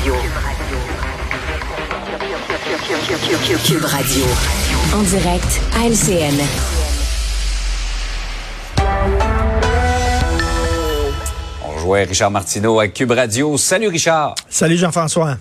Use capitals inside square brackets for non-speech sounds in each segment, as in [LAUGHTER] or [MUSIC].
Radio. Cube Radio. En direct à LCN. On rejoint Richard Martineau à Cube Radio. Salut Richard. Salut Jean-François.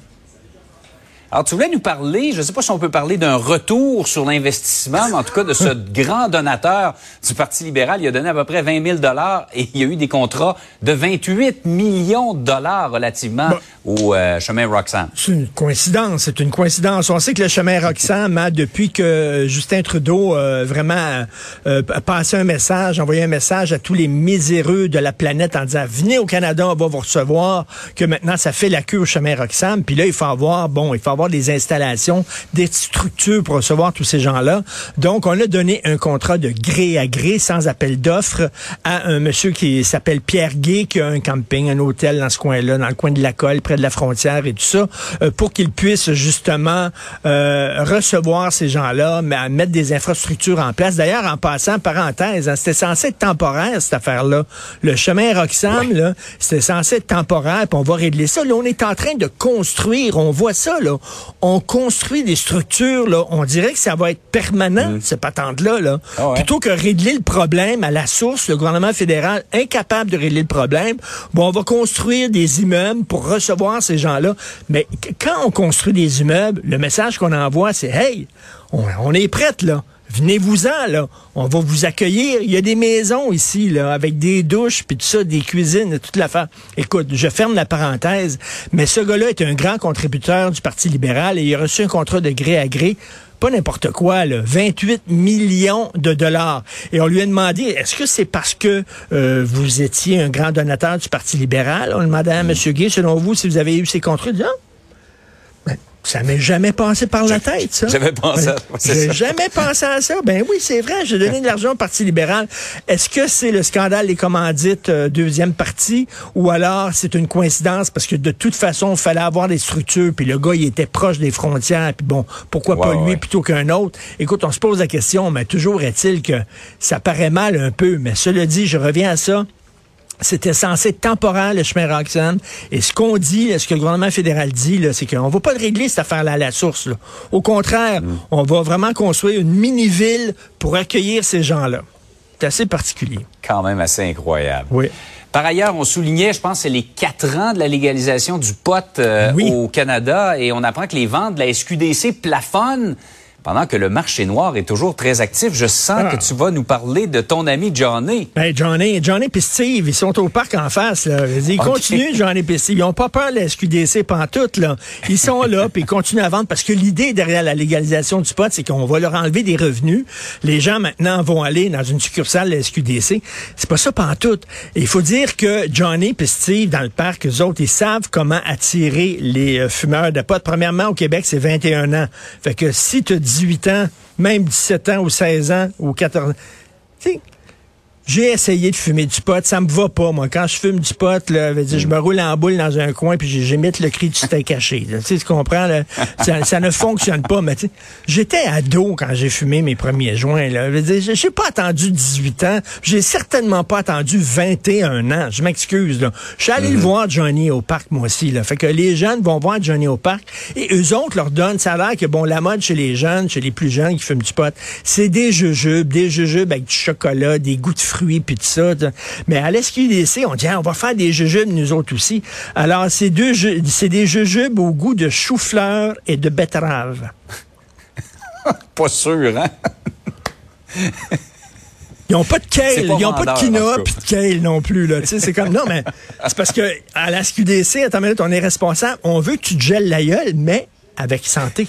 Alors, tu voulais nous parler, je ne sais pas si on peut parler d'un retour sur l'investissement, mais en tout cas de ce [LAUGHS] grand donateur du Parti libéral. Il a donné à peu près 20 000 dollars et il y a eu des contrats de 28 millions de dollars relativement au euh, chemin Roxham. C'est une coïncidence, c'est une coïncidence. On sait que le chemin Roxham, a, depuis que Justin Trudeau euh, vraiment euh, passé un message, envoyé un message à tous les miséreux de la planète en disant venez au Canada, on va vous recevoir, que maintenant ça fait la queue au chemin Roxham. Puis là, il faut avoir, bon, il faut avoir des installations, des structures pour recevoir tous ces gens-là. Donc, on a donné un contrat de gré à gré, sans appel d'offres, à un monsieur qui s'appelle Pierre Gay, qui a un camping, un hôtel dans ce coin-là, dans le coin de la colle, près de la frontière et tout ça, euh, pour qu'il puisse justement euh, recevoir ces gens-là, mais mettre des infrastructures en place. D'ailleurs, en passant, parenthèse, hein, c'était censé être temporaire, cette affaire-là. Le chemin Roxham, là, c'était censé être temporaire, puis on va régler ça. Là, on est en train de construire, on voit ça, là on construit des structures, là, on dirait que ça va être permanent, mm. cette patente-là. Là. Ah Plutôt que régler le problème à la source, le gouvernement fédéral incapable de régler le problème, bon, on va construire des immeubles pour recevoir ces gens-là. Mais quand on construit des immeubles, le message qu'on envoie, c'est Hey, on, on est prête, là. Venez-vous-en, là. On va vous accueillir. Il y a des maisons ici, là, avec des douches, puis tout ça, des cuisines, toute l'affaire. Écoute, je ferme la parenthèse, mais ce gars-là est un grand contributeur du Parti libéral et il a reçu un contrat de gré à gré pas n'importe quoi, là, 28 millions de dollars. Et on lui a demandé, est-ce que c'est parce que euh, vous étiez un grand donateur du Parti libéral? On demandait à M. Gay, selon vous, si vous avez eu ces contrats? Il ça m'est jamais passé par la tête, ça. J'avais pensé à J'ai jamais pensé à ça. Ben oui, c'est vrai, j'ai donné de l'argent au Parti libéral. Est-ce que c'est le scandale des commandites euh, deuxième partie ou alors c'est une coïncidence parce que de toute façon, il fallait avoir des structures puis le gars, il était proche des frontières puis bon, pourquoi pas lui plutôt qu'un autre? Écoute, on se pose la question, mais toujours est-il que ça paraît mal un peu, mais cela dit, je reviens à ça. C'était censé être temporaire, le chemin Roxham. Et ce qu'on dit, ce que le gouvernement fédéral dit, c'est qu'on ne va pas régler cette affaire-là à la source. Au contraire, mm. on va vraiment construire une mini-ville pour accueillir ces gens-là. C'est assez particulier. Quand même assez incroyable. Oui. Par ailleurs, on soulignait, je pense, c'est les quatre ans de la légalisation du pot euh, au Canada et on apprend que les ventes de la SQDC plafonnent pendant que le marché noir est toujours très actif. Je sens que ah. tu vas nous parler de ton ami Johnny. Ben, Johnny, Johnny et Steve, ils sont au parc en face. Là. Ils continuent, Johnny et Steve. Ils n'ont pas peur de la SQDC pantoute. Là. Ils sont là, puis ils continuent à vendre parce que l'idée derrière la légalisation du pot, c'est qu'on va leur enlever des revenus. Les gens, maintenant, vont aller dans une succursale de la SQDC. C'est pas ça pantoute. Il faut dire que Johnny et Steve, dans le parc, eux autres, ils savent comment attirer les euh, fumeurs de pot. Premièrement, au Québec, c'est 21 ans. Fait que si tu dis 18 ans, même 17 ans ou 16 ans ou 14 ans. J'ai essayé de fumer du pot, ça me va pas, moi. Quand je fume du pot, là, je me roule en boule dans un coin, puis j'émite le cri du steak caché. Tu sais, tu comprends? Là? [LAUGHS] Ça, ne fonctionne pas. Mais j'étais ado quand j'ai fumé mes premiers joints. Là. Je n'ai pas attendu 18 ans. J'ai certainement pas attendu 21 ans. Je m'excuse. Je suis allé le mm-hmm. voir Johnny au parc, moi aussi. Là. Fait que les jeunes vont voir Johnny au parc et eux autres leur donnent. Ça a l'air que, bon, la mode chez les jeunes, chez les plus jeunes qui fument du pot, c'est des jujubes, des jujubes avec du chocolat, des goûts de fruits fruits puis tout ça. Mais à l'SQDC, on dit ah, on va faire des jujubes nous autres aussi. Alors c'est deux c'est des jujubes au goût de chou-fleur et de betterave. [LAUGHS] pas sûr, hein? Ils n'ont pas de kale, ils n'ont pas de quinoa puis de kale non plus. Là. c'est comme non, mais c'est parce que à la SQDC, attends une minute, on est responsable. On veut que tu te gèles la gueule, mais avec santé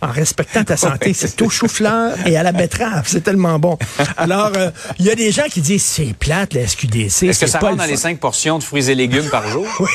en respectant ta [LAUGHS] santé. C'est au chou-fleur et à la betterave. C'est tellement bon. Alors, euh, il y a des gens qui disent, c'est plate, la SQDC. Est-ce que ça rentre dans les cinq portions de fruits et légumes par jour? [LAUGHS] oui.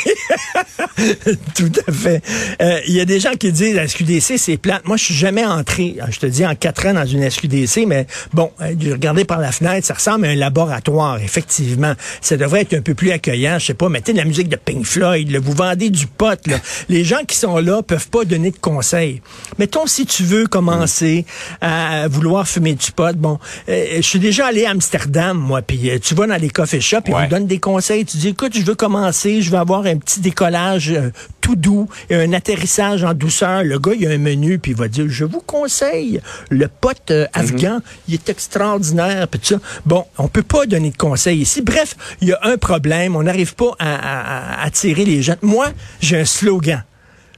[LAUGHS] Tout à fait. Euh, il y a des gens qui disent, la SQDC, c'est plate. Moi, je suis jamais entré, je te dis, en quatre ans dans une SQDC, mais bon, euh, regarder par la fenêtre, ça ressemble à un laboratoire, effectivement. Ça devrait être un peu plus accueillant. Je sais pas, mettez de la musique de Pink Floyd, vous vendez du pot. Là. Les gens qui sont là peuvent pas donner de conseils. Mettons si tu veux commencer à vouloir fumer du pot, bon, euh, je suis déjà allé à Amsterdam, moi, puis euh, tu vas dans les coffee shops, ils Ouais. vous donnent des conseils. Tu dis, écoute, je veux commencer, je veux avoir un petit décollage euh, tout doux et un atterrissage en douceur. Le gars, il a un menu, puis il va dire, je vous conseille le pot euh, afghan, il est extraordinaire, puis tout ça. Bon, on peut pas donner de conseils ici. Bref, il y a un problème, on n'arrive pas à, à- à attirer les gens. Moi, j'ai un slogan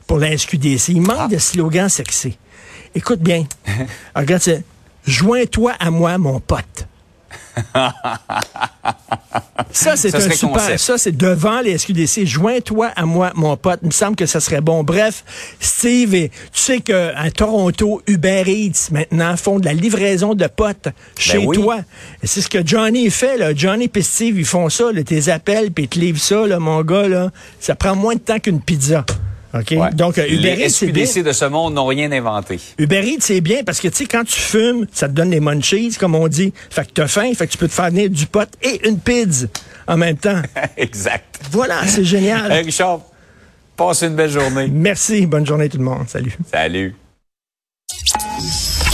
pour la SQDC. Il manque de slogan sexy. Écoute bien. [LAUGHS] Regarde, c'est Joins-toi à moi, mon pote. Ça, c'est un super. concept. Ça, c'est devant les SQDC. Joins-toi à moi, mon pote. Il me semble que ça serait bon. Bref, Steve, et tu sais qu'à Toronto, Uber Eats, maintenant, font de la livraison de potes chez Ben oui. toi. C'est ce que Johnny fait, là. Johnny et Steve, ils font ça, là. Tes appels, puis ils te livrent ça, là, mon gars, là. Ça prend moins de temps qu'une pizza. OK? Ouais. Donc, euh, Uber les Eats, c'est bien. SQDC de ce monde n'ont rien inventé. Uber Eats, c'est bien parce que, tu sais, quand tu fumes, ça te donne les munchies, comme on dit. Fait que t'as faim, fait que tu peux te faire venir du pot et une pizza en même temps. [LAUGHS] exact. Voilà, c'est génial. [LAUGHS] Hey, Richard, passe une belle journée. Merci. Bonne journée tout le monde. Salut. Salut.